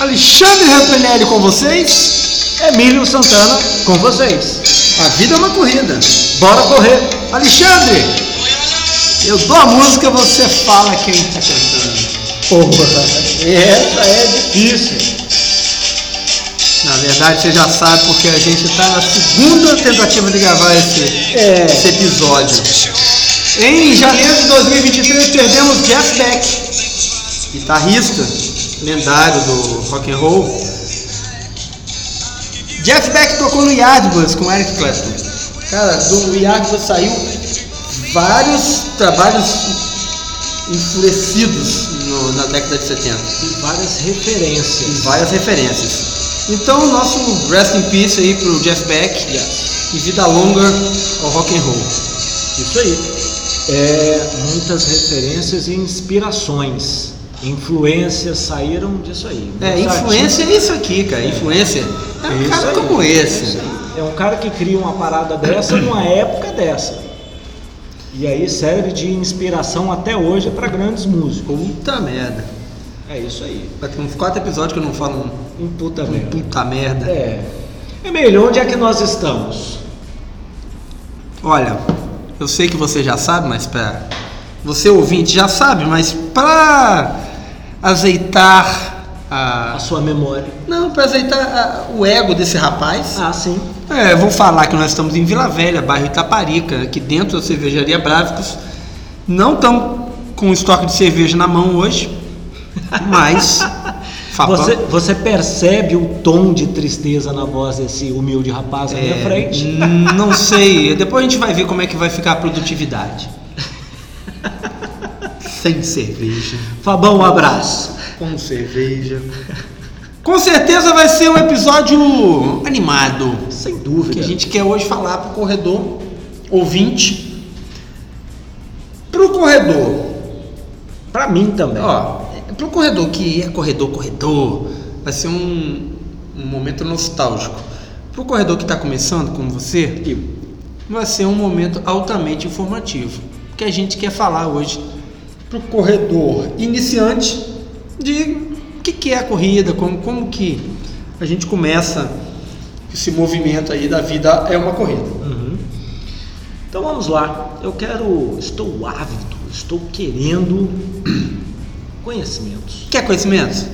Alexandre Rampinelli com vocês. Emílio Santana com vocês. A vida é uma corrida. Bora correr. Alexandre, eu dou a música, você fala quem está cantando. Porra, essa é difícil. Na verdade, você já sabe porque a gente está na segunda tentativa de gravar esse, É. esse episódio. Em janeiro de 2023 perdemos Jeff Beck, guitarrista lendário do rock and roll. Jeff Beck tocou no Yardbirds com Eric Clapton. Cara, do Yardbirds saiu vários trabalhos enfurecidos no- na década de 70 E várias referências. e várias referências. Então, nosso rest in peace aí pro Jeff Beck e vida longa ao rock and roll. Isso aí. É, muitas referências e inspirações. Influências saíram disso aí. É, influência é isso aqui, cara. Influência é um Isso cara aí, como é esse. É um cara que cria uma parada dessa numa época dessa. E aí serve de inspiração até hoje para grandes músicos. Puta merda. É isso aí. Vai ter uns quatro episódios que eu não falo um, Um puta um merda. puta merda. É. Emílio, onde é que nós estamos? Olha, eu sei que você já sabe, mas pra. Você ouvinte já sabe, mas pra azeitar A a. sua memória. Não, pra azeitar a- o ego desse rapaz. Ah, sim. É, vou falar que nós estamos em Vila Velha, bairro Itaparica, aqui dentro da cervejaria Brávicos. Não estamos com estoque de cerveja na mão hoje, mas. Você, você percebe o tom de tristeza na voz desse humilde rapaz à minha É, frente? hum, Não sei. Depois a gente vai ver como é que vai ficar a produtividade. Sem cerveja. Fabão, um abraço. Com cerveja. Com certeza vai ser um episódio animado. Sem dúvida. Que a gente quer hoje falar pro corredor ouvinte. Pro corredor. Pra mim também. Ó, pro corredor que é corredor, corredor, vai ser um, um momento nostálgico. Pro corredor que está começando, como você, vai ser um momento altamente informativo. Que a gente quer falar hoje pro corredor iniciante de o que, que é a corrida, como, como que a gente começa esse movimento aí da vida é uma corrida. Uhum. Então vamos lá. Eu quero. Estou ávido, estou querendo conhecimentos. Quer conhecimentos?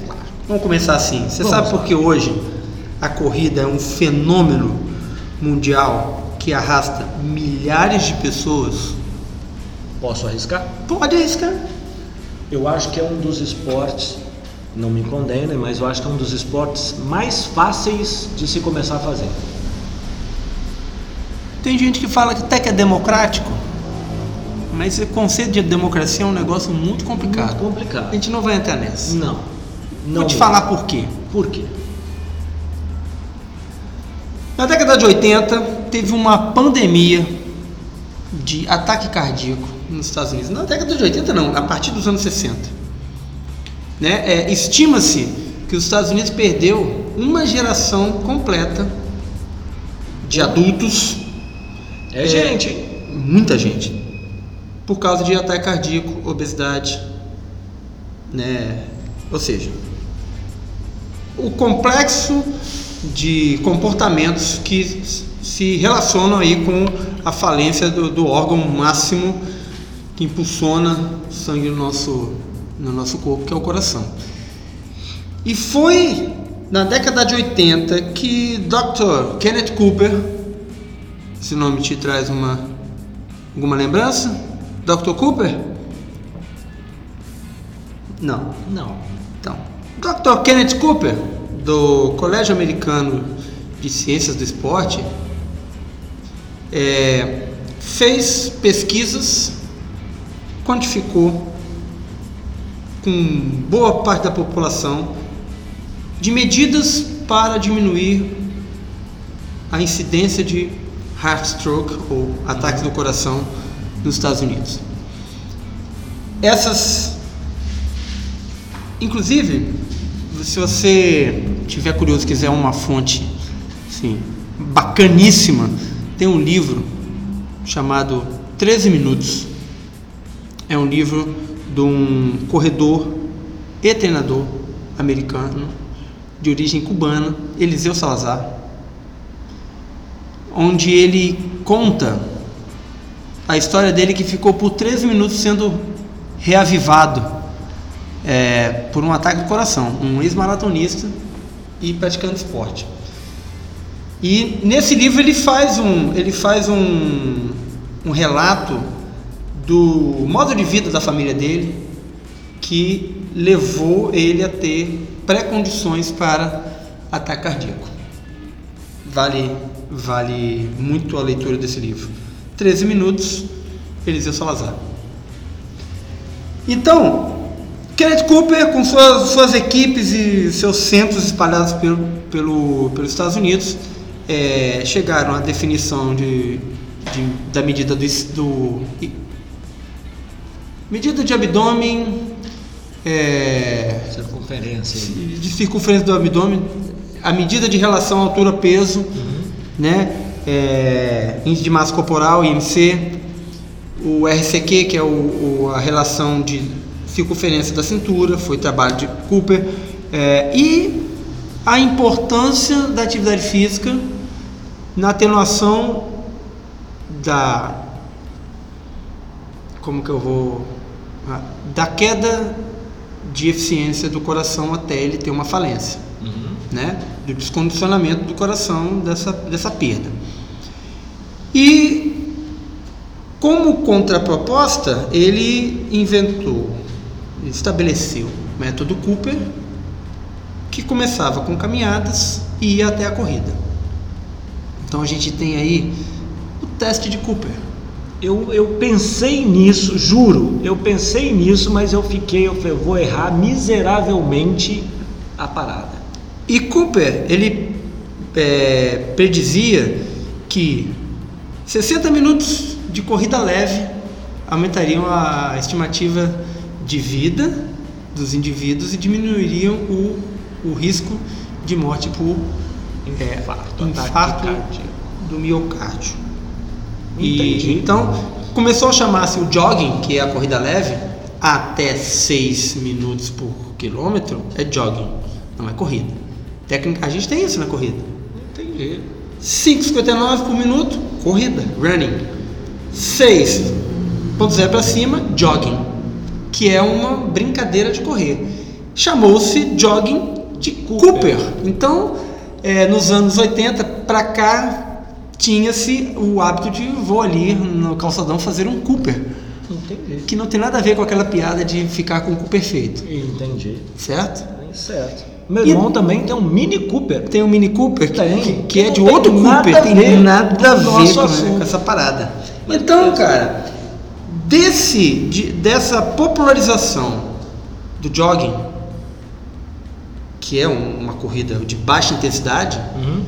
Vamos começar assim. Você Vamos sabe por que hoje a corrida é um fenômeno mundial que arrasta milhares de pessoas? Posso arriscar? Pode arriscar. Eu acho que é um dos esportes, não me condenem, mas eu acho que é um dos esportes mais fáceis de se começar a fazer. Tem gente que fala que até que é democrático, mas esse conceito de democracia é um negócio muito complicado. Muito complicado. A gente não vai entrar nessa. Não. Não. Vou te falar por quê. Por quê? Na década de 80, teve uma pandemia de ataque cardíaco nos Estados Unidos. Na década de 80, não, a partir dos anos 60. Né? É, Estima-se que os Estados Unidos perdeu uma geração completa de adultos, É, gente, hein? muita gente, por causa de ataque cardíaco, obesidade, né? Ou seja, o complexo de comportamentos que se relacionam aí com a falência do, do órgão máximo que impulsiona sangue no nosso, no nosso corpo, que é o coração. E foi na década de 80 que Dr. Kenneth Cooper, esse nome te traz uma alguma lembrança? Dr. Cooper? Não. Não. Então, Dr. Kenneth Cooper, do Colégio Americano de Ciências do Esporte, é, fez pesquisas, quantificou com boa parte da população de medidas para diminuir a incidência de heart stroke ou ataques do coração nos Estados Unidos. Essas Inclusive, se você tiver curioso, quiser uma fonte assim, bacaníssima, tem um livro chamado 13 Minutos. É um livro de um corredor e treinador americano de origem cubana, Eliseu Salazar, onde ele conta a história dele que ficou por 13 minutos sendo reavivado é, por um ataque do coração, um ex-maratonista e praticando esporte. E nesse livro ele faz um, ele faz um, um relato do modo de vida da família dele que levou ele a ter pré-condições para ataque cardíaco. Vale, vale muito a leitura desse livro. 13 minutos, Eliseu Salazar. Então, Kenneth Cooper, com suas, suas equipes e seus centros espalhados pelo, pelo, pelos Estados Unidos, é, chegaram à definição de, de da medida do, do, medida de abdômen é, circunferência de circunferência do abdômen a medida de relação altura peso uhum. né é, índice de massa corporal IMC o RCQ que é o, o, a relação de circunferência da cintura foi trabalho de Cooper é, e a importância da atividade física na atenuação da como que eu vou da queda de eficiência do coração até ele ter uma falência, uhum. né? Do descondicionamento do coração dessa dessa perda. E como contraproposta, ele inventou, estabeleceu o método Cooper, que começava com caminhadas e ia até a corrida. Então a gente tem aí o teste de Cooper. Eu, eu pensei nisso, juro, eu pensei nisso, mas eu fiquei, eu falei, eu vou errar miseravelmente a parada. E Cooper, ele é, predizia que 60 minutos de corrida leve aumentariam a estimativa de vida dos indivíduos e diminuiriam o, o risco de morte por é, infarto, infarto do miocárdio. E, então, começou a chamar-se o jogging, que é a corrida leve, até 6 minutos por quilômetro, é jogging, não é corrida. Técnica, a gente tem isso na corrida. Entendi. 5,59 por minuto, corrida, running. 6,0 para cima, jogging, que é uma brincadeira de correr. Chamou-se jogging de Cooper. Cooper. Então, é, nos anos 80 para cá tinha-se o hábito de vou ali no calçadão fazer um Cooper. Entendi. Que não tem nada a ver com aquela piada de ficar com o Cooper feito. Entendi. Certo? Certo. Meu irmão e também tem um Mini Cooper. Tem um Mini Cooper tem, que, que é de outro Cooper. Tem nada a ver com, com, essa parada. Então, cara, desse, de, dessa popularização do jogging que é um, uma corrida de baixa intensidade, uhum.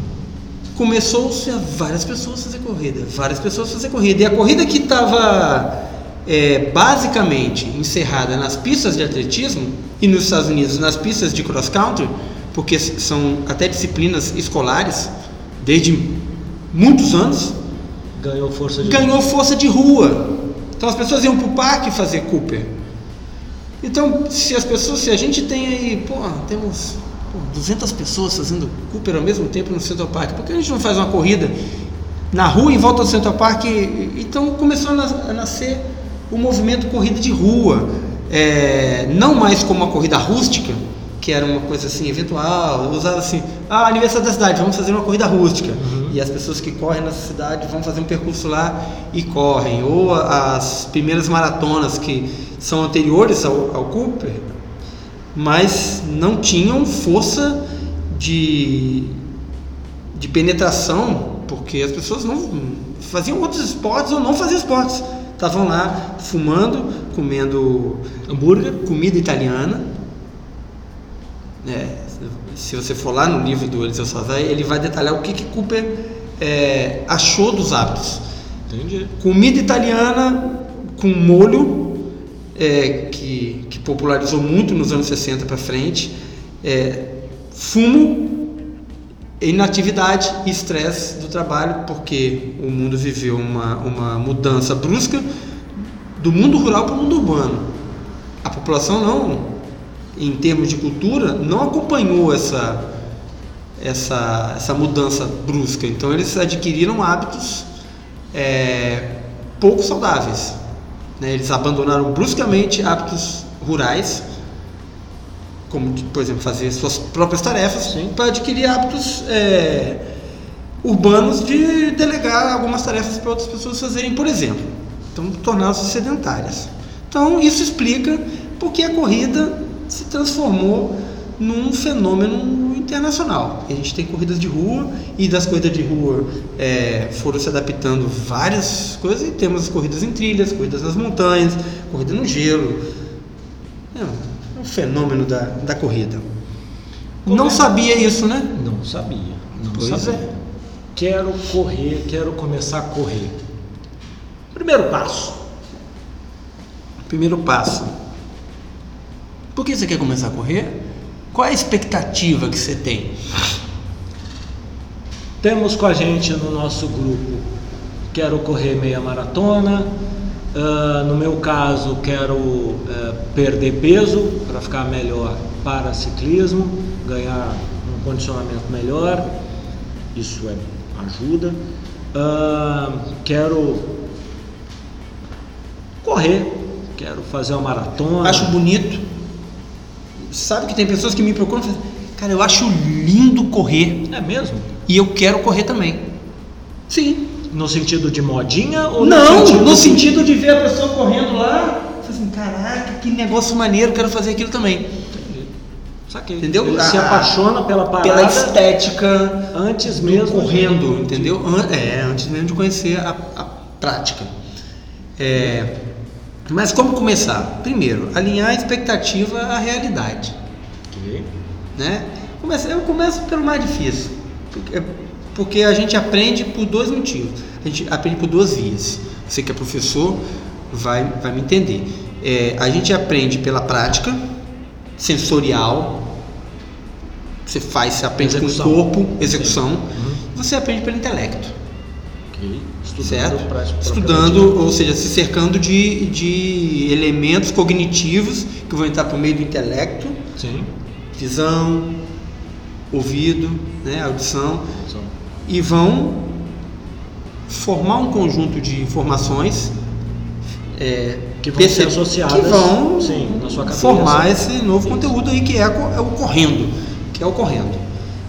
Começou-se a várias pessoas fazer corrida, várias pessoas fazer corrida. E a corrida que estava é, basicamente encerrada nas pistas de atletismo e nos Estados Unidos nas pistas de cross country, porque são até disciplinas escolares desde muitos anos, ganhou força de ganhou rua. força de rua. Então as pessoas iam para o parque fazer Cooper. Então, se as pessoas, se a gente tem aí, pô, temos 200 pessoas fazendo Cooper ao mesmo tempo no Central Park, por que a gente não faz uma corrida na rua em volta do Central Park? Então começou a nascer o movimento corrida de rua, é, não mais como uma corrida rústica, que era uma coisa assim eventual, usava assim, ah, aniversário da cidade, vamos fazer uma corrida rústica. Uhum. E as pessoas que correm nessa cidade vão fazer um percurso lá e correm. Ou as primeiras maratonas que são anteriores ao, ao Cooper, mas não tinham força de, de penetração, porque as pessoas não faziam outros esportes ou não faziam esportes. Estavam lá fumando, comendo hambúrguer, comida italiana. É, se você for lá no livro do Eliseu Salazar, ele vai detalhar o que, que Cooper é, achou dos hábitos. Entendi. Comida italiana com molho, é, que, que popularizou muito nos anos 60 para frente, é, fumo, inatividade e estresse do trabalho, porque o mundo viveu uma, uma mudança brusca do mundo rural para o mundo urbano. A população não, em termos de cultura, não acompanhou essa, essa, essa mudança brusca. Então eles adquiriram hábitos é, pouco saudáveis. Né? Eles abandonaram bruscamente hábitos rurais, como por exemplo fazer suas próprias tarefas, para adquirir hábitos é, urbanos de delegar algumas tarefas para outras pessoas fazerem, por exemplo. Então tornaram-se sedentárias. Então isso explica porque a corrida se transformou num fenômeno internacional. A gente tem corridas de rua e das corridas de rua é, foram se adaptando várias coisas e temos as corridas em trilhas, corridas nas montanhas, corrida no gelo. É um fenômeno da, da corrida. Como não é? sabia isso, né? Não sabia. Não pois sabia. é. Quero correr, quero começar a correr. Primeiro passo. Primeiro passo. Por que você quer começar a correr? Qual é a expectativa que você tem? Temos com a gente no nosso grupo quero correr meia maratona. Uh, no meu caso, quero uh, perder peso para ficar melhor para ciclismo, ganhar um condicionamento melhor. Isso é ajuda. Uh, quero correr, quero fazer uma maratona. Acho bonito sabe que tem pessoas que me procuram e falam, cara, eu acho lindo correr. É mesmo? E eu quero correr também. Sim. No sentido de modinha ou Não, no sentido, no sentido de ver a pessoa correndo lá, assim, caraca, que negócio maneiro, quero fazer aquilo também. Saquei. Entendeu? Ele se apaixona pela parada. Pela estética. Antes mesmo. Correndo, de... entendeu? É, antes mesmo de conhecer a, a prática. É, mas como começar? Primeiro, alinhar a expectativa à realidade. Okay. Né? Eu começo pelo mais difícil, porque, porque a gente aprende por dois motivos. A gente aprende por duas vias. Você que é professor vai, vai me entender. É, a gente aprende pela prática sensorial. Você faz, você aprende execução. com o corpo, execução. Uhum. Você aprende pelo intelecto. Okay. Estudando certo? Estudando, ou seja, se cercando de, de elementos cognitivos que vão entrar por meio do intelecto, Sim. visão, ouvido, né, audição, Sim. E vão formar um conjunto de informações é, que vão ser associadas que vão sim, formar esse novo conteúdo aí que é, é o correndo, que é o correndo.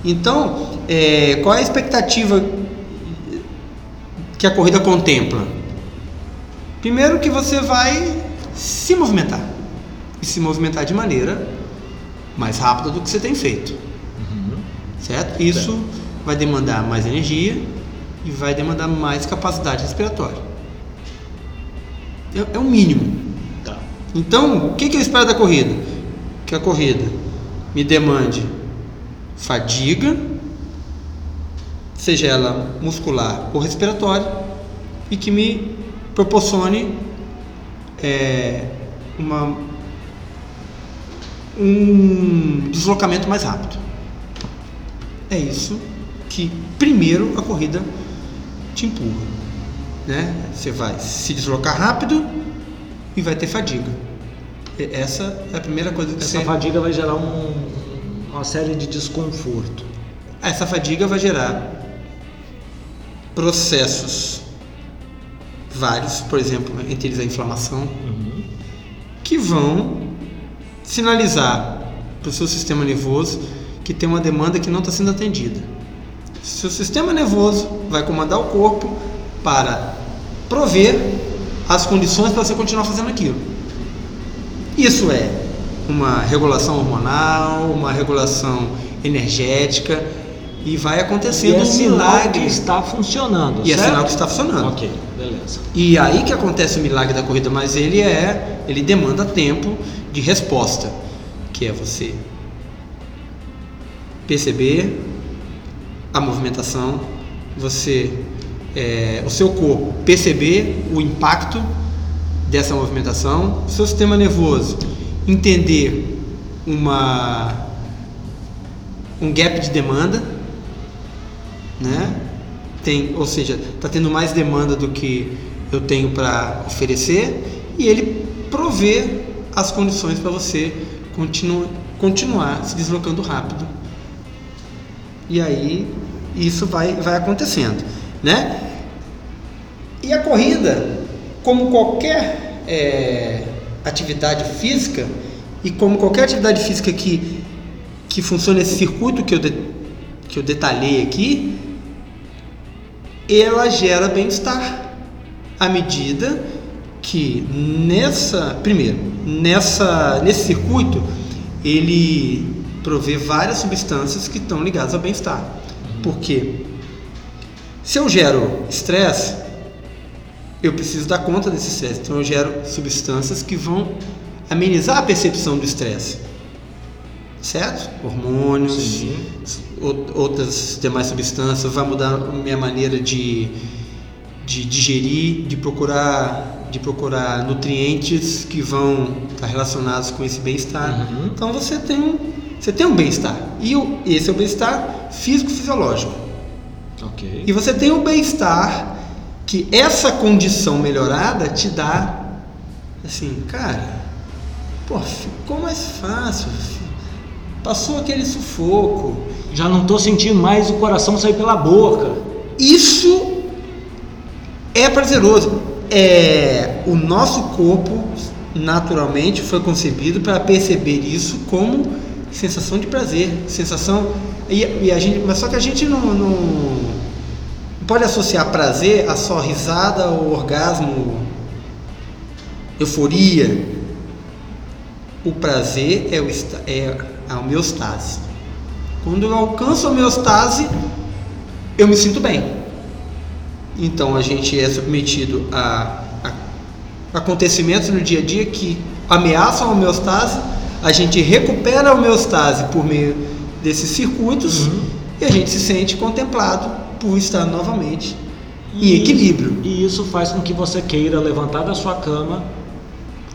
Então, é, qual é a expectativa que a corrida contempla? Primeiro que você vai se movimentar e se movimentar de maneira mais rápida do que você tem feito, uhum. certo? Isso certo. Vai demandar mais energia e vai demandar mais capacidade respiratória. É, é o mínimo. Tá. Então, o que, que eu espero da corrida? Que a corrida me demande fadiga seja ela muscular ou respiratória, e que me proporcione é, uma, um deslocamento mais rápido. É isso que primeiro a corrida te empurra. Né? Você vai se deslocar rápido e vai ter fadiga. Essa é a primeira coisa que Essa você... fadiga vai gerar um, uma série de desconforto. Essa fadiga vai gerar processos vários, por exemplo, entre eles a inflamação, uhum. que vão sinalizar para o seu sistema nervoso que tem uma demanda que não está sendo atendida. Seu sistema nervoso vai comandar o corpo para prover as condições para você continuar fazendo aquilo. Isso é uma regulação hormonal, uma regulação energética, e vai acontecendo e é um milagre. que está funcionando. E certo? é sinal que está funcionando. Ok, beleza. E aí que acontece o milagre da corrida, mas ele é, ele demanda tempo de resposta, que é você perceber a movimentação, você, é, o seu corpo perceber o impacto dessa movimentação, o seu sistema nervoso entender uma um gap de demanda né? Tem, ou seja, está tendo mais demanda do que eu tenho para oferecer e ele provê as condições para você continu, continuar se deslocando rápido E aí isso vai, vai acontecendo, né? E a corrida, como qualquer é, atividade física, e como qualquer atividade física que, que funciona nesse circuito que eu, de, que eu detalhei aqui, ela gera bem-estar à medida que nessa, primeiro, nessa, nesse circuito ele provê várias substâncias que estão ligadas ao bem-estar. Porque se eu gero estresse, eu preciso dar conta desse estresse. Então eu gero substâncias que vão amenizar a percepção do estresse. Certo? Hormônios, Sim. outras demais substâncias, vai mudar a minha maneira de, de digerir, de procurar, de procurar nutrientes que vão estar relacionados com esse bem-estar. Uhum. Então você tem você tem um bem-estar. E o, esse é o bem-estar físico-fisiológico. Ok. E você tem o bem-estar que essa condição melhorada te dá, assim, cara, pô, ficou mais fácil, passou aquele sufoco. Já não estou sentindo mais o coração sair pela boca. Isso é prazeroso. É, o nosso corpo naturalmente foi concebido para perceber isso como sensação de prazer, sensação e, e a gente, mas só que a gente não, não, pode associar prazer a só risada ou orgasmo, euforia. O prazer é, o, é a homeostase. Quando eu alcanço a homeostase, eu me sinto bem. Então a gente é submetido a, a acontecimentos no dia a dia que ameaçam a homeostase, a gente recupera a homeostase por meio desses circuitos Uhum. e a gente se sente contemplado por estar novamente em E- equilíbrio. E isso faz com que você queira levantar da sua cama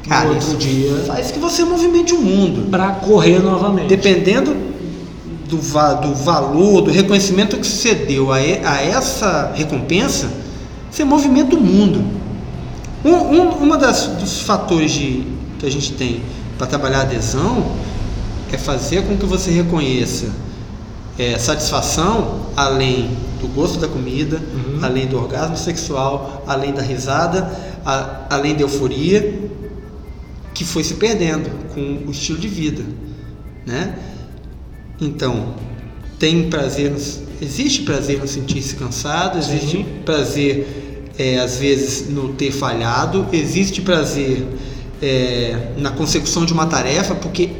Cara, no outro dia faz que você movimente o mundo. para correr novamente. Dependendo do, va- do valor, do reconhecimento que você deu a, a essa recompensa, você movimenta o mundo. Um, um, uma das, dos fatores de, que a gente tem para trabalhar a adesão é fazer com que você reconheça é, satisfação além do gosto da comida, Uhum. além do orgasmo sexual, além da risada, a- além da euforia que foi se perdendo com o estilo de vida, né? Então, tem prazer, existe prazer no sentir-se cansado, existe Sim. prazer é, às vezes no ter falhado, existe prazer é, na consecução de uma tarefa, porque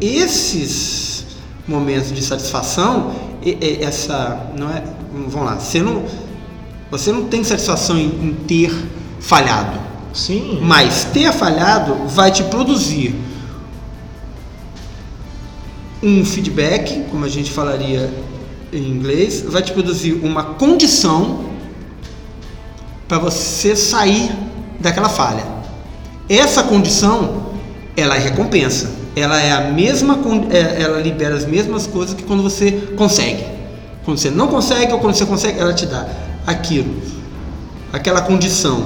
esses momentos de satisfação, e- e- essa não é, vamos lá, você não, você não tem satisfação em, em ter falhado. Sim. Mas ter falhado vai te produzir um feedback, como a gente falaria em inglês, vai te produzir uma condição para você sair daquela falha. Essa condição, ela é recompensa. Ela é a mesma, é- ela libera as mesmas coisas que quando você consegue. Quando você não consegue ou quando você consegue, ela te dá aquilo, aquela condição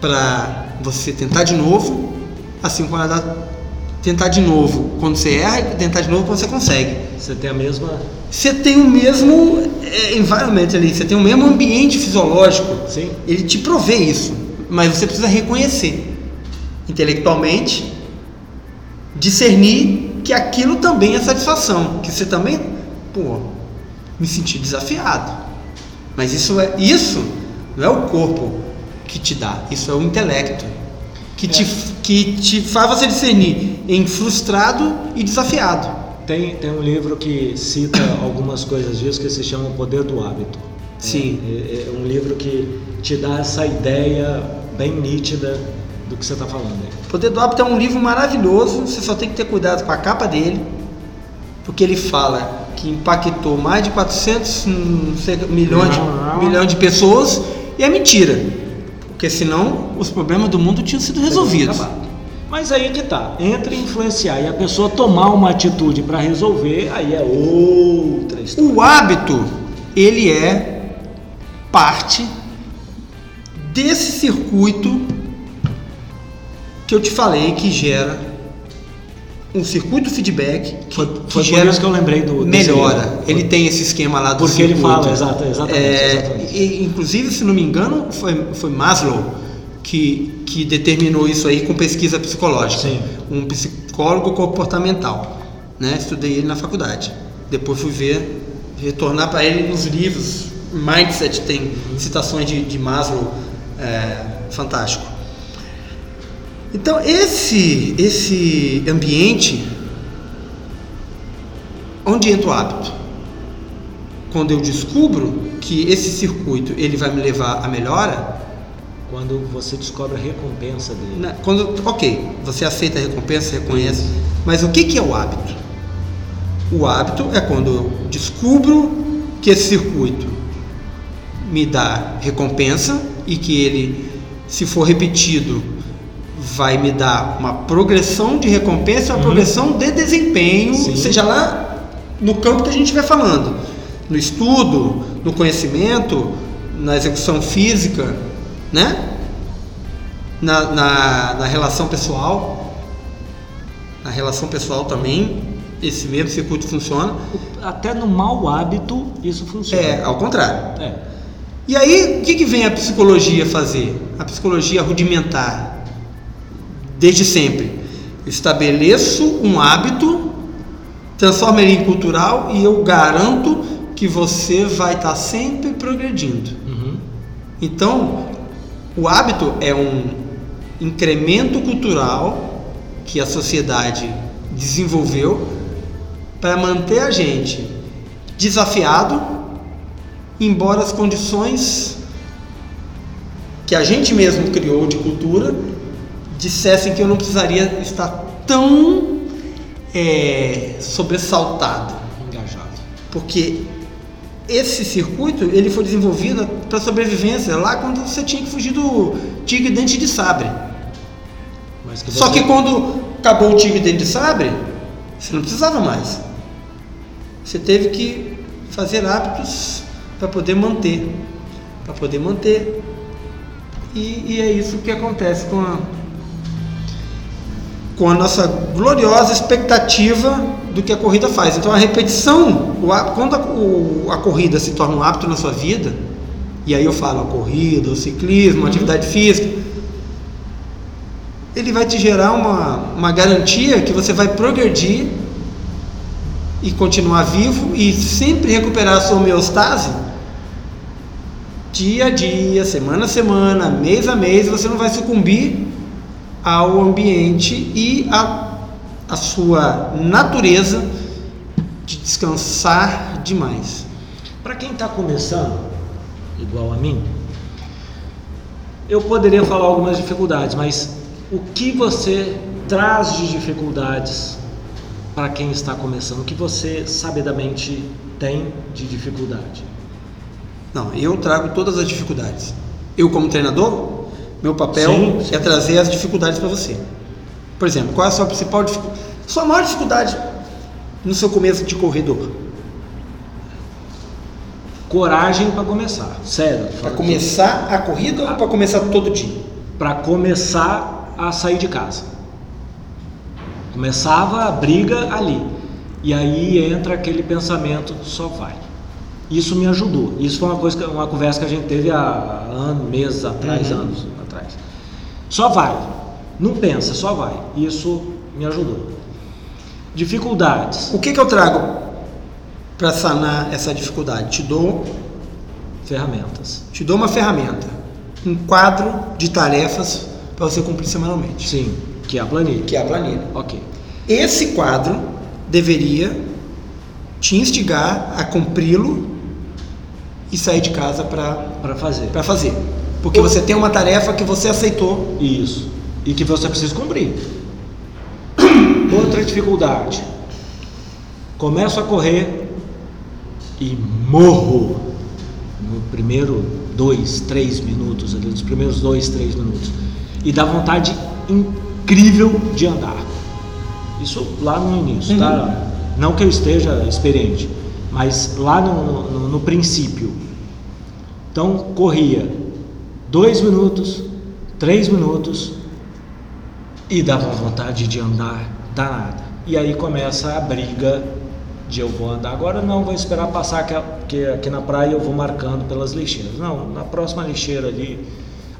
para você tentar de novo, assim como ela dá tentar de novo quando você erra e tentar de novo quando você consegue. Você tem a mesma. Você tem o mesmo é, environment ali, você tem o mesmo ambiente fisiológico. Sim. Ele te provê isso, mas você precisa reconhecer intelectualmente, discernir que aquilo também é satisfação, que você também, pô, me senti desafiado. Mas isso é isso não é o corpo que te dá, isso é o intelecto que, te, que te faz você discernir em frustrado e desafiado. Tem, tem um livro que cita algumas coisas disso que se chama O Poder do Hábito. Sim. É, é um livro que te dá essa ideia bem nítida do que você está falando. aí. O Poder do Hábito é um livro maravilhoso, você só tem que ter cuidado com a capa dele, porque ele fala que impactou mais de 400 hum, não sei, milhões, de, milhões de pessoas, e é mentira, porque senão os problemas do mundo tinham sido resolvidos. Mas aí que tá, entre influenciar e a pessoa tomar uma atitude para resolver, aí é outra história. O hábito, ele é parte desse circuito que eu te falei que gera um circuito feedback que, Foi, que foi por gera que eu lembrei do melhora. livro. Ele tem esse esquema lá do Porque ele circuito. fala, exato, exatamente, É, exatamente. e, inclusive, se não me engano, foi, foi Maslow que, que determinou isso aí com pesquisa psicológica. Sim. Um psicólogo comportamental. Né? Estudei ele na faculdade. Depois fui ver, retornar para ele nos livros. Mindset tem citações de, de Maslow é, fantástico. Então esse esse ambiente onde entra o hábito. Quando eu descubro que esse circuito ele vai me levar à melhora, Quando você descobre a recompensa dele. né, quando ok, você aceita a recompensa, reconhece, mas o que que é o hábito? O hábito é quando eu descubro que esse circuito me dá recompensa e que ele, se for repetido, vai me dar uma progressão de recompensa, uma Uhum. progressão de desempenho, Sim. seja lá no campo que a gente estiver falando, no estudo, no conhecimento, na execução física, né? Na, na, na relação pessoal, na relação pessoal também, esse mesmo circuito funciona. Até no mau hábito isso funciona. É, ao contrário. É. E aí, o que, que vem a psicologia fazer? A psicologia rudimentar, desde sempre. Estabeleço um hábito, transformo ele em cultural e eu garanto que você vai estar sempre progredindo. Uhum. Então, o hábito é um incremento cultural que a sociedade desenvolveu para manter a gente desafiado, embora as condições que a gente mesmo criou de cultura dissessem que eu não precisaria estar tão é, sobressaltado, Engajado. porque esse circuito ele foi desenvolvido para sobrevivência lá quando você tinha que fugir do tigre dente de sabre. Mas que Só que quando acabou o tigre dente de sabre, você não precisava mais. Você teve que fazer hábitos para poder manter, para poder manter. E, e é isso que acontece com a, com a nossa gloriosa expectativa do que a corrida faz. Então a repetição, quando a, o- a corrida se torna um hábito na sua vida, e aí eu falo a corrida, o ciclismo, a atividade física, ele vai te gerar uma, uma garantia que você vai progredir e continuar vivo e sempre recuperar a sua homeostase dia a dia, semana a semana, mês a mês, você não vai sucumbir ao ambiente e a, a sua natureza de descansar demais. Para quem está começando, igual a mim, eu poderia falar algumas dificuldades, mas o que você traz de dificuldades para quem está começando? O que você sabidamente tem de dificuldade? Não, eu trago todas as dificuldades. Eu, como treinador, meu papel Sim, sim. é trazer as dificuldades para você. Por exemplo, qual é a sua principal dificuldade? Sua maior dificuldade no seu começo de corredor? Coragem para começar, sério. Para começar a corrida ou para começar todo dia? Para começar a sair de casa. Começava a briga ali. E aí entra aquele pensamento, só vai. Isso me ajudou. Isso foi uma coisa, que- uma conversa que a gente teve há anos, meses atrás, Uhum. anos atrás. Só vai. Não pensa, só vai. Isso me ajudou. Dificuldades, O que, que eu trago para sanar essa dificuldade? Te dou, ferramentas. te dou uma ferramenta, um quadro de tarefas para você cumprir semanalmente, Sim, que é a planilha. que é a planilha. Ok. Esse quadro deveria te instigar a cumpri-lo e sair de casa para Para fazer. fazer. Porque você tem uma tarefa que você aceitou. Isso. E que você precisa cumprir. Outra dificuldade. Começo a correr e morro no primeiro dois, três minutos, ali, nos primeiros dois, três minutos. E dá vontade incrível de andar. Isso lá no início, tá? Não que eu esteja experiente, mas lá no, no, no princípio. Então corria dois minutos, três minutos e dava vontade de andar danada. E aí começa a briga de eu vou andar agora, não, vou esperar passar que, aqui na praia eu vou marcando pelas lixeiras. Não, na próxima lixeira ali.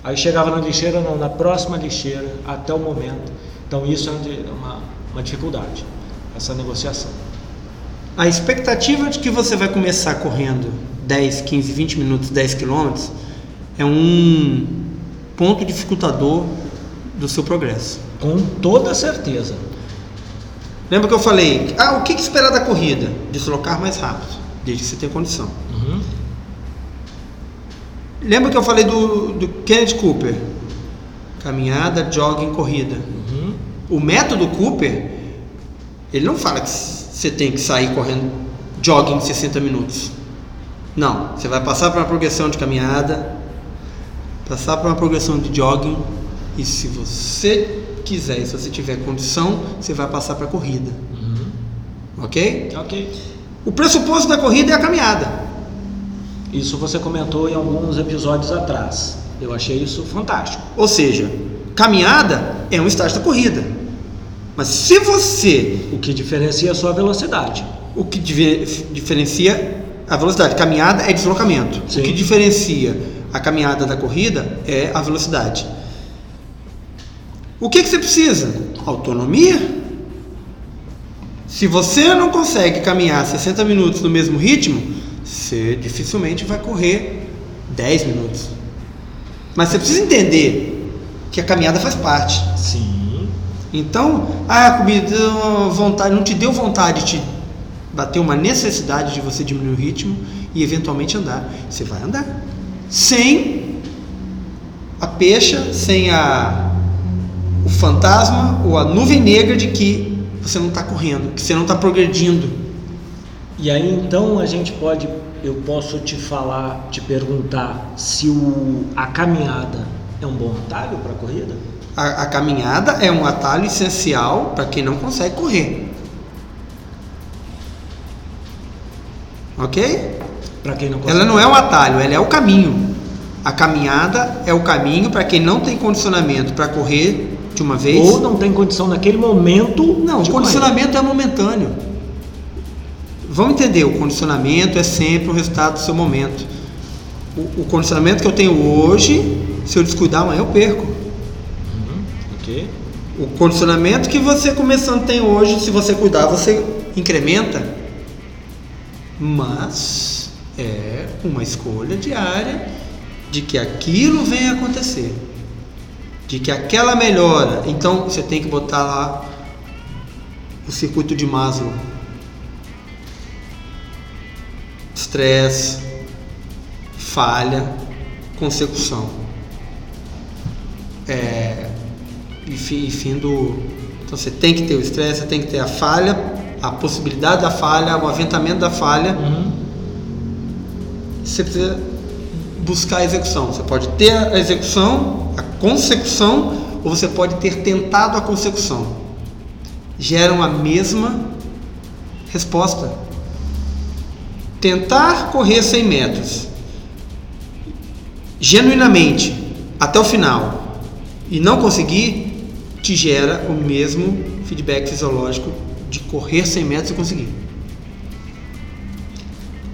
Aí chegava na lixeira, não, na próxima lixeira, até o momento. Então isso é uma, uma dificuldade, essa negociação. A expectativa de que você vai começar correndo 10, 15, 20 minutos, 10 quilômetros é um ponto dificultador do seu progresso. Com toda certeza. Lembra que eu falei, ah, o que, esperar da corrida? Deslocar mais rápido, desde que você tenha condição. Uhum. Lembra que eu falei do, do Kenneth Cooper? Caminhada, jogging, corrida. Uhum. O método Cooper, ele não fala que você tem que sair correndo jogging 60 minutos. Não, você vai passar por uma progressão de caminhada, passar por uma progressão de jogging, e se você quiser, se você tiver condição, você vai passar para a corrida. Uhum. Ok? Ok. O pressuposto da corrida é a caminhada. Isso você comentou em alguns episódios atrás. Eu achei isso fantástico. Ou seja, caminhada é um estágio da corrida. Mas se você. O que diferencia é a sua velocidade. O que diferencia a velocidade? Caminhada é deslocamento. Sim. O que diferencia a caminhada da corrida é a velocidade. O que, que você precisa? Autonomia. Se você não consegue caminhar 60 minutos no mesmo ritmo, você dificilmente vai correr 10 minutos. Mas você precisa entender que a caminhada faz parte. Sim. Então, ah, me deu vontade, não te deu vontade de te bater uma necessidade de você diminuir o ritmo e eventualmente andar. Você vai andar. Sem a pecha, sem a o fantasma ou a nuvem negra de que você não está correndo, que você não está progredindo. E aí então a gente pode, eu posso te falar, te perguntar se o, a caminhada é um bom atalho para a corrida? A, a caminhada é um atalho essencial para quem não consegue correr. Ok? Para quem não consegue. Ela não é um atalho, ela é o caminho. A caminhada é o caminho para quem não tem condicionamento para correr de uma vez. Ou não tem condição naquele momento. Não, o correr. condicionamento é momentâneo. Vamos entender, o condicionamento é sempre o resultado do seu momento. O, o condicionamento que eu tenho hoje, se eu descuidar amanhã eu perco. O condicionamento que você começando tem hoje, se você cuidar, você incrementa. Mas é uma escolha diária de que aquilo venha acontecer. De que aquela melhora. Então você tem que botar lá o circuito de Maslow. Estresse, falha, consecução. É, e e fim do. Então você tem que ter o estresse, você tem que ter a falha, a possibilidade da falha, o aventamento da falha. Uhum. Você precisa buscar a execução. Você pode ter a execução, a consecução, ou você pode ter tentado a consecução. Geram a mesma resposta. Tentar correr 100 metros genuinamente até o final e não conseguir, te gera o mesmo feedback fisiológico de correr 100 metros e conseguir.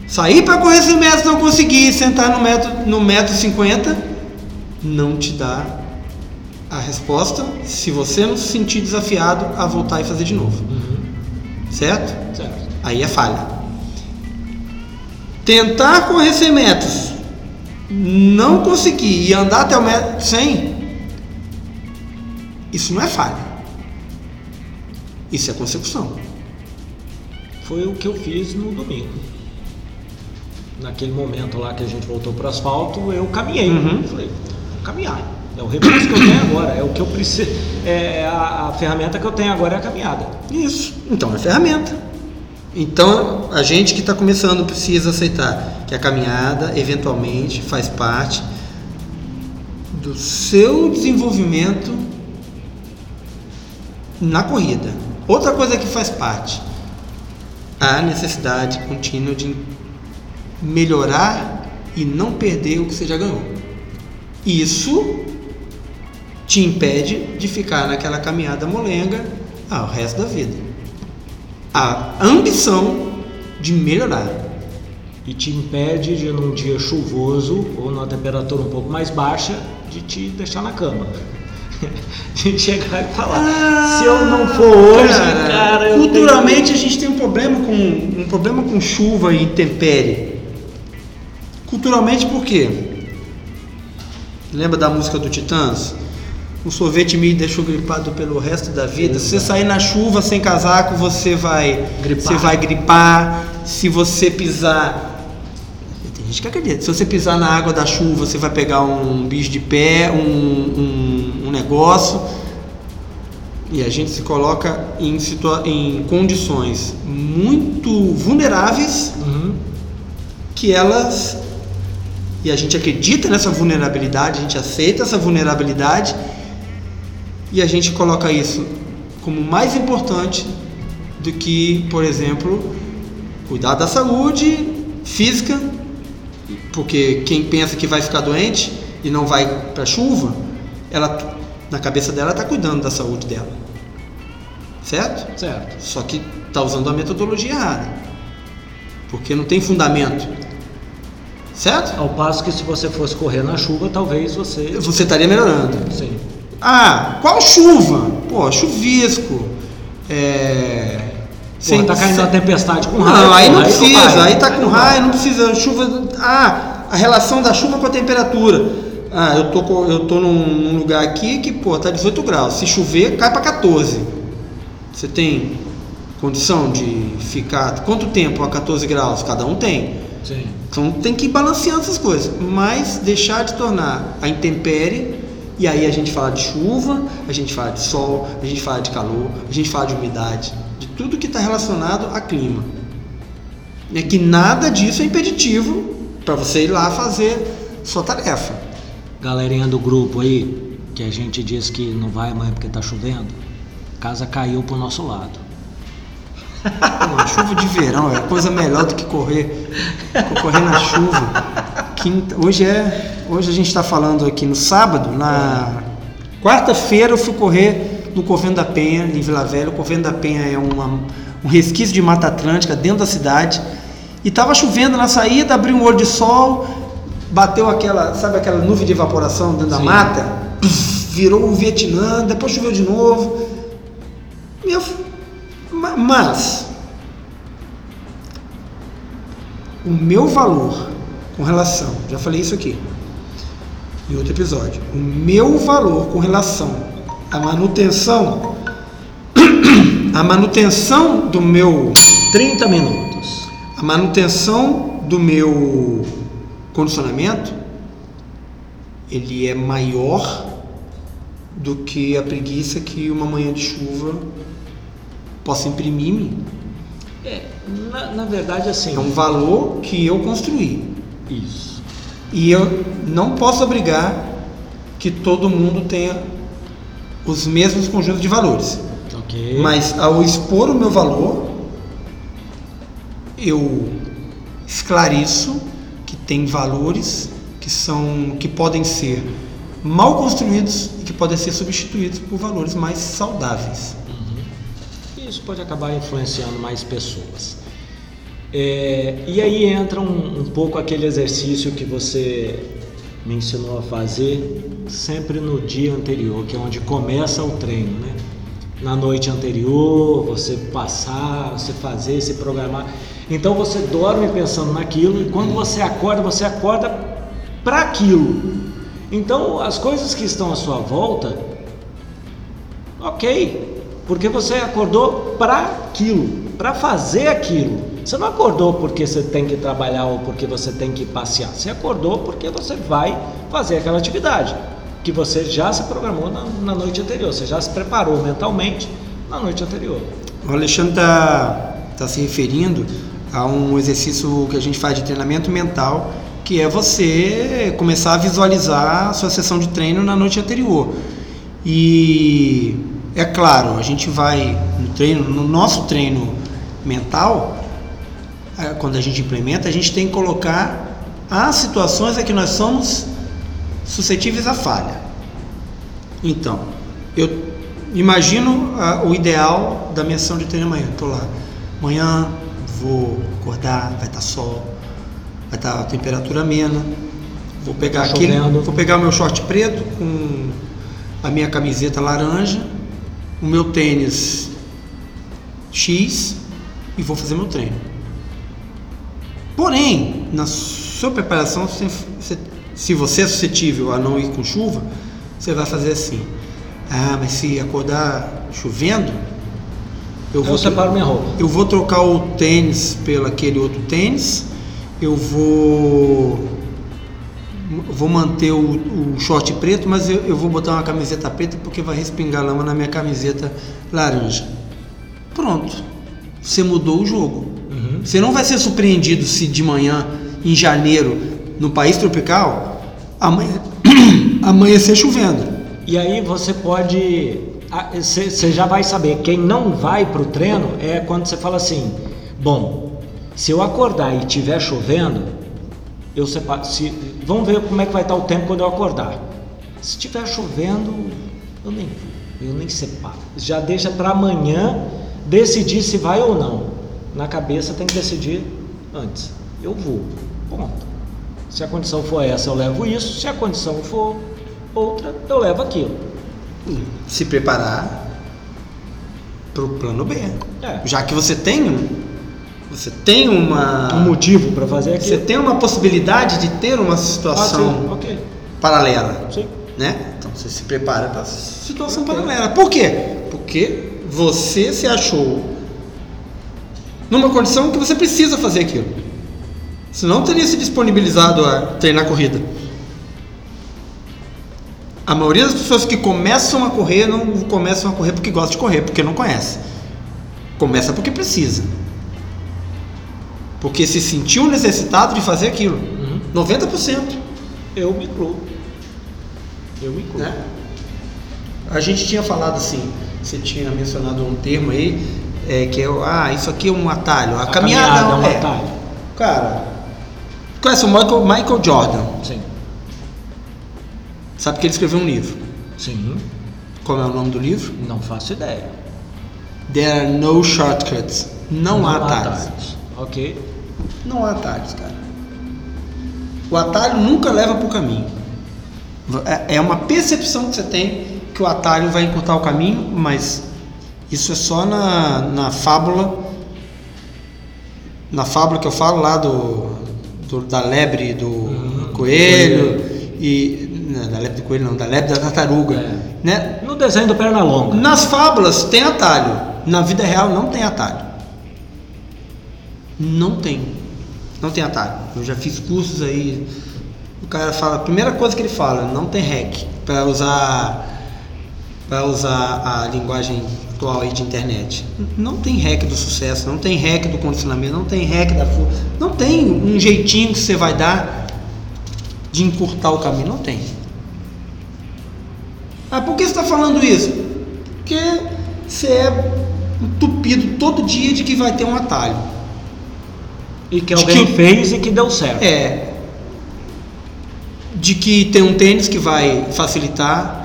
Sair para correr 100 metros não conseguir, sentar no metro, no metro 50, não te dá a resposta se você não se sentir desafiado a voltar e fazer de novo. Certo? Certo. Aí é falha. Tentar correr 100 metros, não conseguir e andar até o metro 100, isso não é falha. Isso é consecução. Foi o que eu fiz no domingo. Naquele momento lá que a gente voltou para o asfalto, eu caminhei. Uhum. Falei, vou caminhar. É o recurso que eu tenho agora, é o que eu preciso. É a, a ferramenta que eu tenho agora é a caminhada. Isso. Então é ferramenta. Então a gente que está começando precisa aceitar que a caminhada eventualmente faz parte do seu desenvolvimento na corrida. Outra coisa que faz parte, a necessidade contínua de melhorar e não perder o que você já ganhou. Isso te impede de ficar naquela caminhada molenga ah, o resto da vida. a ambição de melhorar. E te impede de, num dia chuvoso ou numa temperatura um pouco mais baixa, de te deixar na cama. de chegar e falar: ah, se eu não for hoje, cara, cara culturalmente tenho... a gente tem um problema com um problema com chuva e intempérie. Culturalmente por quê? Lembra da música do Titãs? O sorvete me deixou gripado pelo resto da vida. Se você sair na chuva sem casaco, você vai gripar. Você vai gripar. Se você pisar tem gente que acredita. Se você pisar na água da chuva, você vai pegar um bicho de pé, um, um, um negócio. E a gente se coloca em, situa em condições muito vulneráveis uhum. que elas. E a gente acredita nessa vulnerabilidade, a gente aceita essa vulnerabilidade e a gente coloca isso como mais importante do que, por exemplo, cuidar da saúde física porque quem pensa que vai ficar doente e não vai para chuva, ela na cabeça dela está cuidando da saúde dela. Certo? Certo. Só que está usando a metodologia errada. Porque não tem fundamento. Certo? Ao passo que se você fosse correr na chuva, talvez você. Você estaria melhorando. Sim. Ah, qual chuva? Pô, chuvisco. É. Sim, tá caindo uma tempestade com raio. Não, aí não precisa, aí tá com raio, não precisa. Chuva. Ah, a relação da chuva com a temperatura. Ah, eu tô, eu tô num, lugar aqui que, pô, tá 18 graus. Se chover, cai para 14. Você tem condição de ficar. Quanto tempo a 14 graus? Cada um tem. Sim. Então tem que ir balanceando essas coisas. Mas deixar de tornar a intempérie. E aí a gente fala de chuva, a gente fala de sol, a gente fala de calor, a gente fala de umidade tudo que está relacionado a clima. É que nada disso é impeditivo para você ir lá fazer sua tarefa. Galerinha do grupo aí, que a gente diz que não vai amanhã porque está chovendo, casa caiu pro nosso lado. Pô, chuva de verão é coisa melhor do que correr, correr na chuva. Quinta, hoje é, hoje a gente está falando aqui no sábado, na quarta-feira eu fui correr no Covendo da Penha, em Vila Velha. O Covendo da Penha é uma, um resquício de Mata Atlântica dentro da cidade. E estava chovendo na saída, abriu um olho de sol, bateu aquela, sabe aquela nuvem de evaporação dentro Sim. da mata, virou um Vietnã, depois choveu de novo. Mas o meu valor com relação, já falei isso aqui em outro episódio, o meu valor com relação a manutenção a manutenção do meu 30 minutos. A manutenção do meu condicionamento ele é maior do que a preguiça que uma manhã de chuva possa imprimir em mim. É, na, na verdade assim. É um valor que eu construí. Isso. E eu não posso obrigar que todo mundo tenha os mesmos conjuntos de valores. Okay. Mas ao expor o meu valor, eu esclareço tem valores que são que podem ser mal construídos e que podem ser substituídos por valores mais saudáveis. Uhum. Isso pode acabar influenciando mais pessoas. É, e aí entra um, um pouco aquele exercício que você me ensinou a fazer sempre no dia anterior, que é onde começa o treino, né? Na noite anterior, você passar, você fazer, se programar. Então você dorme pensando naquilo e quando você acorda, você acorda para aquilo. Então as coisas que estão à sua volta, ok, porque você acordou para aquilo, para fazer aquilo. Você não acordou porque você tem que trabalhar ou porque você tem que passear. Você acordou porque você vai fazer aquela atividade que você já se programou na, na noite anterior. Você já se preparou mentalmente na noite anterior. O Alexandre está tá se referindo a um exercício que a gente faz de treinamento mental, que é você começar a visualizar a sua sessão de treino na noite anterior. E é claro, a gente vai no treino, no nosso treino mental, é, quando a gente implementa, a gente tem que colocar as situações em que nós somos suscetíveis à falha. Então, eu imagino o ideal da minha sessão de treino amanhã. Estou lá. Amanhã vou acordar, vai estar sol, vai estar a temperatura amena. Vou pegar Tá aquele, vou pegar o meu short preto com a minha camiseta laranja, o meu tênis X e vou fazer meu treino. Porém, na sua preparação, se, se- você é suscetível a não ir com chuva, você vai fazer assim. Ah, mas se acordar chovendo, eu Eu vou, separo minha roupa. eu vou trocar o tênis pelo aquele outro tênis, eu vou vou manter o, o short preto, mas eu, eu vou botar uma camiseta preta porque vai respingar lama na minha camiseta laranja. Pronto. Você mudou o jogo. Uhum. Você não vai ser surpreendido se de manhã, em janeiro, no país tropical, amanhã, amanhecer chovendo. E aí você pode. Você já vai saber. Quem não vai para o treino é quando você fala assim: bom, se eu acordar e estiver chovendo, eu separo. Se, vamos ver como é que vai estar o tempo quando eu acordar. Se estiver chovendo, eu nem eu nem separo. Já deixa para amanhã decidir se vai ou não. Na cabeça tem que decidir antes. Eu vou. Ponto. Se a condição for essa, eu levo isso. Se a condição for outra, eu levo aquilo. Se preparar para o plano B. É. Já que você tem um, você tem uma Um motivo para fazer você aquilo. tem uma possibilidade de ter uma Ah, situação sim, ok. paralela, Sim. né? Então você se prepara para situação Ok. paralela. Por quê? Porque você se achou numa condição que você precisa fazer aquilo. Senão teria se disponibilizado a treinar corrida. A maioria das pessoas que começam a correr não começam a correr porque gostam de correr, porque não conhece. Começa porque precisa. Porque se sentiu necessitado de fazer aquilo. Uhum. 90%. Eu me incluo. Eu me incluo. Né? A gente tinha falado assim, você tinha mencionado um termo aí, é, que é, ah, isso aqui é um atalho. A, A caminhada, caminhada é um é. atalho. Cara, conhece o Michael, Michael Jordan? Sim. Sabe que ele escreveu um livro. Sim. Qual é o nome do livro? Não faço ideia. There are no shortcuts. Não, há atalhos. atalhos. Ok. Não há atalhos, cara. O atalho nunca leva para o caminho. É- É uma percepção que você tem que o atalho vai encurtar o caminho, mas isso é só na, na fábula. Na fábula que eu falo lá do, da lebre do coelho e não, da lebre do coelho não, da lebre da tartaruga, É. né? No desenho do Pernalonga. Nas fábulas tem atalho, na vida real não tem atalho. Não tem. Não tem atalho. Eu já fiz cursos aí. O cara fala, a primeira coisa que ele fala, não tem hack para usar para usar a linguagem atual aí de internet. Não tem hack do sucesso, não tem hack do condicionamento, não tem hack da força, não tem um jeitinho que você vai dar de encurtar o caminho, não tem. Ah, por que você está falando isso? Porque você é entupido todo dia de que vai ter um atalho. E que alguém que- fez e que deu certo. É. De que tem um tênis que vai facilitar,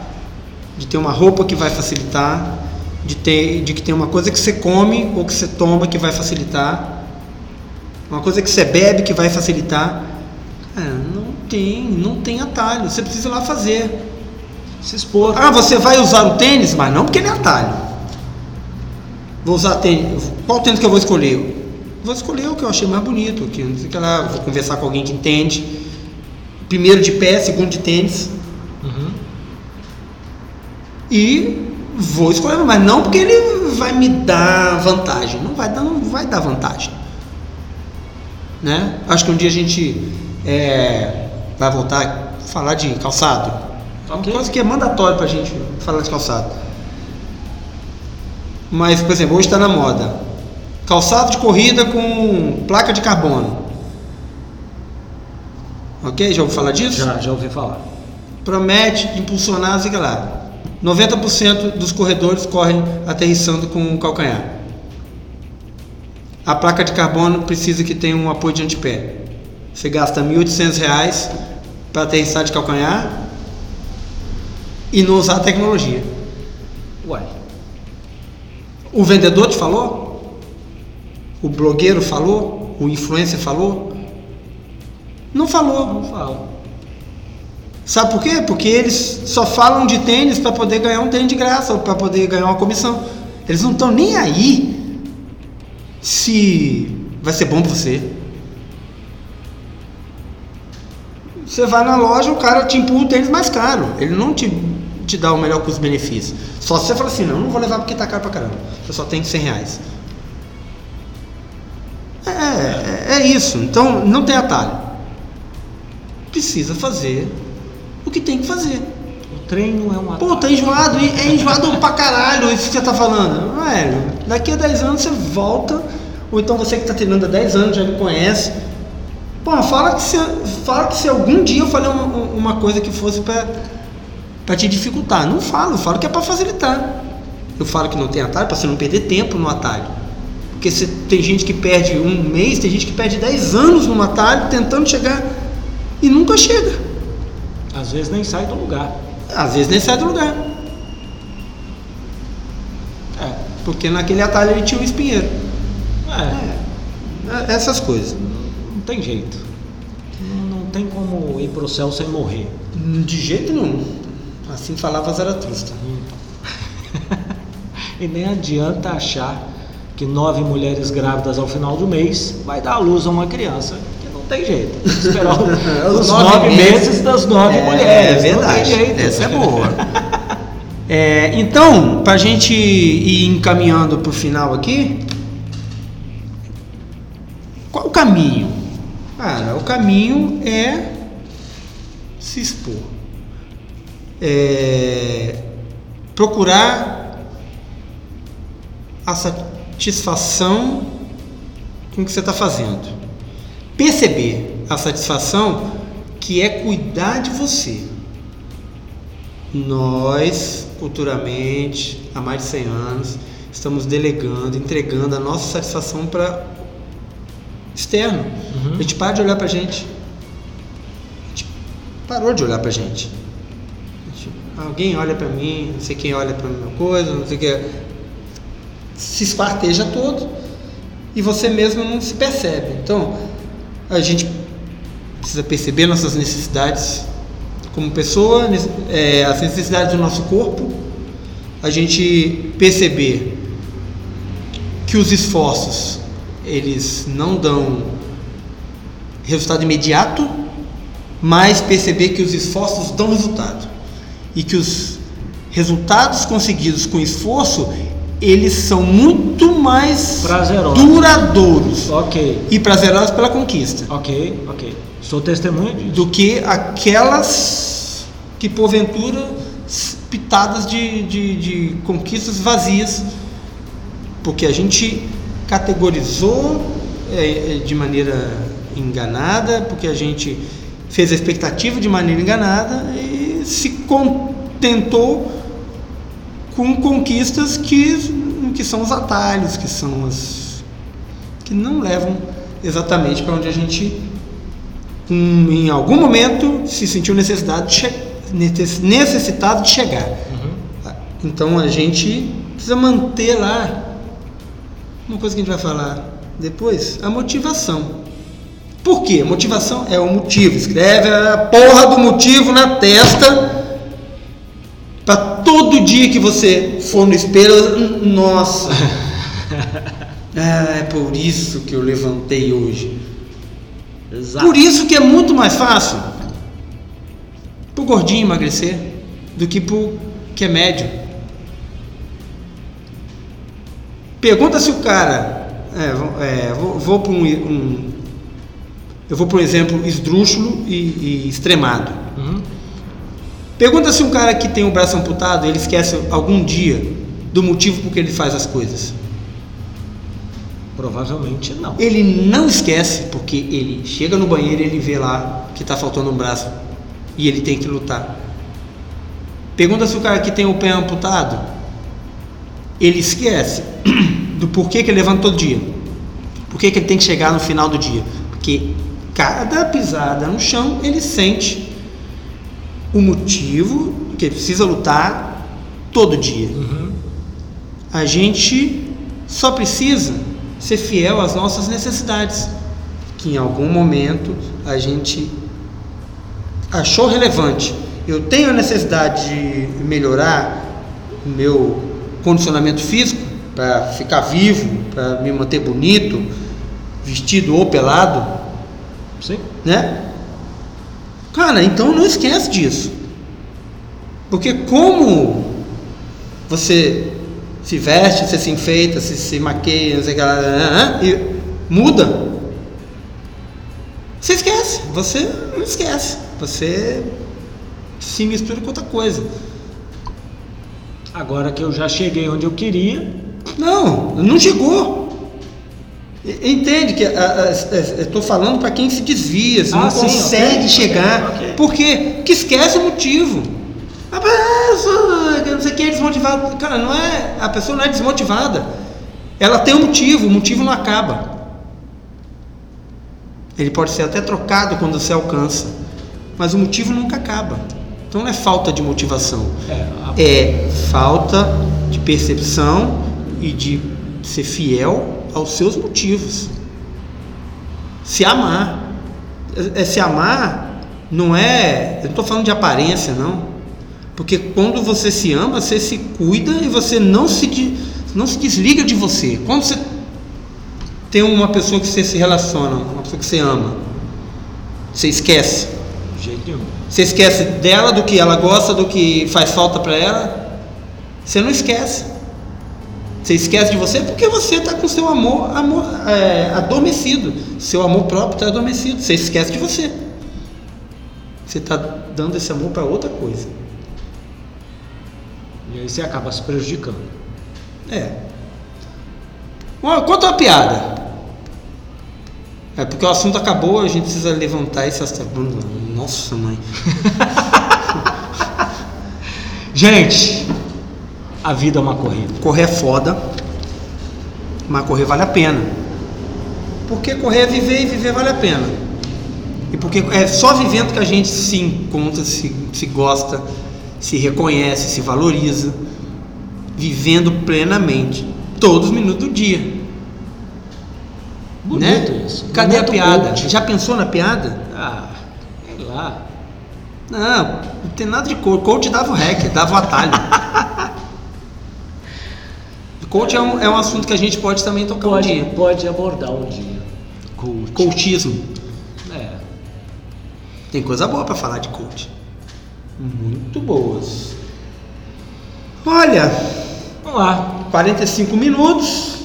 de ter uma roupa que vai facilitar, de, ter, de que tem uma coisa que você come ou que você toma que vai facilitar, uma coisa que você bebe que vai facilitar. Cara, não tem, não tem atalho. Você precisa ir lá fazer. Se expor. Ah, você vai usar o tênis, mas não porque ele é atalho. Vou usar tênis. Qual tênis que eu vou escolher? Vou escolher o que eu achei mais bonito, que não sei que lá, vou conversar com alguém que entende. Primeiro de pé, segundo de tênis. E vou escolher, mas não porque ele vai me dar vantagem. Não vai dar, não vai dar vantagem. Né? Acho que um dia a gente é, vai voltar a falar de calçado. Uma Ok. coisa que é mandatório pra gente falar de calçado. Mas, por exemplo, hoje está na moda. Calçado de corrida com placa de carbono. Ok? Já ouviu falar disso? Já, já ouvi falar. promete impulsionar, sei lá. 90% dos corredores correm aterrissando com o calcanhar. A placa de carbono precisa que tenha um apoio de antepé. Você gasta 1.800 reais para aterrissar de calcanhar e não usar a tecnologia. Ué. O vendedor te falou? O blogueiro falou? O influencer falou? Não falou. Não fala. Sabe por quê? Porque eles só falam de tênis para poder ganhar um tênis de graça ou para poder ganhar uma comissão. Eles não estão nem aí se vai ser bom para você. Você vai na loja, o cara te empurra o tênis mais caro. Ele não te, te dá o melhor custo-benefício. Só se você fala assim, não, não vou levar porque tá caro pra caramba. Você só tem 100 reais. É, é, é isso. Então, não tem atalho. Precisa fazer o que tem que fazer. O treino é uma. Pô, tá enjoado, e é enjoado pra caralho isso que você tá falando. Velho, daqui a 10 anos você volta, ou então você que tá treinando há 10 anos já me conhece. Pô, fala que se, fala que se algum dia eu falei uma, uma coisa que fosse pra, pra te dificultar. Não falo, falo que é pra facilitar. Eu falo que não tem atalho, pra você não perder tempo no atalho. Porque você, tem gente que perde um mês, tem gente que perde 10 anos no atalho tentando chegar e nunca chega. Às vezes nem sai do lugar. Às vezes nem sai do lugar. É. Porque naquele atalho ele tinha um espinheiro. É. É, essas coisas. Não tem jeito. Não, não tem como ir pro céu sem morrer. De jeito nenhum. Assim falava Zaratustra. E nem adianta achar que nove mulheres grávidas ao final do mês vai dar à luz a uma criança. Tem jeito. Esperar os, nove, meses, meses das nove É mulheres. verdade. Não tem jeito. Essa é boa. É, então, para a gente ir encaminhando para o final aqui, qual o caminho? Cara, o caminho é se expor. É, procurar a satisfação com o que você está fazendo. Perceber a satisfação que é cuidar de você. Nós, culturalmente, há mais de 100 anos, estamos delegando, entregando a nossa satisfação para externo. Uhum. A gente para de olhar para a gente. A gente parou de olhar para a gente. Alguém olha para mim, não sei quem olha para minha coisa, não sei o que. Se esparteja todo e você mesmo não se percebe. Então, a gente precisa perceber nossas necessidades. Como pessoa, é, as necessidades do nosso corpo, a gente perceber que os esforços eles não dão resultado imediato, mas perceber que os esforços dão resultado. E que os resultados conseguidos com esforço eles são muito mais Prazerosos. duradouros e prazerosos pela conquista ok, ok. Sou testemunha disso. do que aquelas que porventura pitadas de, de, de conquistas vazias, porque a gente categorizou é, é, de maneira enganada, porque a gente fez a expectativa de maneira enganada e se contentou com conquistas que, que são os atalhos, que são as que não levam exatamente para onde a gente um, em algum momento se sentiu necessidade de necessitado de chegar. Uhum. Então a gente precisa manter lá uma coisa que a gente vai falar depois, a motivação. Por quê? Motivação é o motivo. Escreve a porra do motivo na testa todo dia que você for no espelho, nossa. Ah, é por isso que eu levantei hoje. Exato. Por isso que é muito mais fácil pro gordinho emagrecer do que pro que é médio. Pergunta se o cara. É, é, vou, vou para um, um- Eu vou para um exemplo esdrúxulo e, e extremado. Pergunta se um cara que tem o braço amputado ele esquece algum dia do motivo por que ele faz as coisas. Provavelmente não. Ele não esquece, porque ele chega no banheiro e ele vê lá que está faltando um braço e ele tem que lutar. Pergunta se o cara que tem o pé amputado, ele esquece do porquê que ele levanta todo dia. Por que ele tem que chegar no final do dia? Porque cada pisada no chão ele sente o motivo que ele precisa lutar todo dia. Uhum. A gente só precisa ser fiel às nossas necessidades, que em algum momento a gente achou relevante. Eu tenho a necessidade de melhorar o meu condicionamento físico para ficar vivo, para me manter bonito, vestido ou pelado, Sim. né? Cara, então não esquece disso. Porque como você se veste, você se enfeita, se, se maqueia, não sei o que lá, e muda. Você esquece, você não esquece. Você se mistura com outra coisa. Agora que eu já cheguei onde eu queria, Não, não chegou. Entende que estou falando para quem se desvia, se Ah, não sim, consegue ok, chegar. ok, ok. Por quê? Porque esquece o motivo. Ah, ah, não sei o que é desmotivado. Cara, não é. A pessoa não é desmotivada. Ela tem um motivo, o motivo não acaba. Ele pode ser até trocado quando você alcança, mas o motivo nunca acaba. Então não é falta de motivação é, a- é falta de percepção e de ser fiel aos seus motivos. Se amar. É, é se amar não é. Eu não estou falando de aparência, não. Porque quando você se ama, você se cuida e você não se, não se desliga de você. Quando você tem uma pessoa que você se relaciona, uma pessoa que você ama, você esquece. de jeito nenhum. Você esquece dela, do que ela gosta, do que faz falta para ela. Você não esquece. Você esquece de você porque você está com seu amor, amor é, adormecido. Seu amor próprio está adormecido. Você esquece de você. Você está dando esse amor para outra coisa. E aí você acaba se prejudicando. É. Conta uma piada. É porque o assunto acabou, a gente precisa levantar esse assunto. Nossa, mãe. Gente, a vida é uma corrida. Correr é foda, mas correr vale a pena. Porque correr é viver e viver vale a pena. E porque é só vivendo que a gente se encontra, se, se gosta, se reconhece, se valoriza. Vivendo plenamente, todos os minutos do dia. Bonito né? isso. Cadê a Momento piada? coach. Já pensou na piada? Ah, sei lá. Não, não tem nada de coach. Coach dava o hack, dava o atalho. coach é um, é um assunto que a gente pode também tocar um Pode, dia. pode abordar um dia. Coach. Coachismo. É. Tem coisa boa pra falar de coach. Muito boas. Olha, Vamos lá. 45 minutos.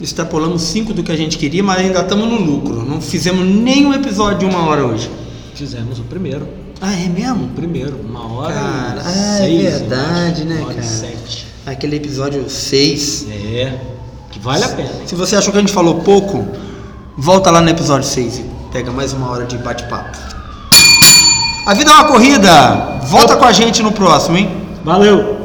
Extrapolamos 5 do que a gente queria, mas ainda estamos no lucro. Não fizemos nenhum episódio de uma hora hoje. Fizemos o primeiro. Ah, é mesmo? O primeiro, uma hora Cara, é seis, eu verdade, né, Uma hora e cara? sete. Aquele episódio 6. É. Que vale a pena. hein? Se você achou que a gente falou pouco, volta lá no episódio 6 e pega mais uma hora de bate-papo. A vida é uma corrida! Volta com a gente no próximo, hein? Valeu!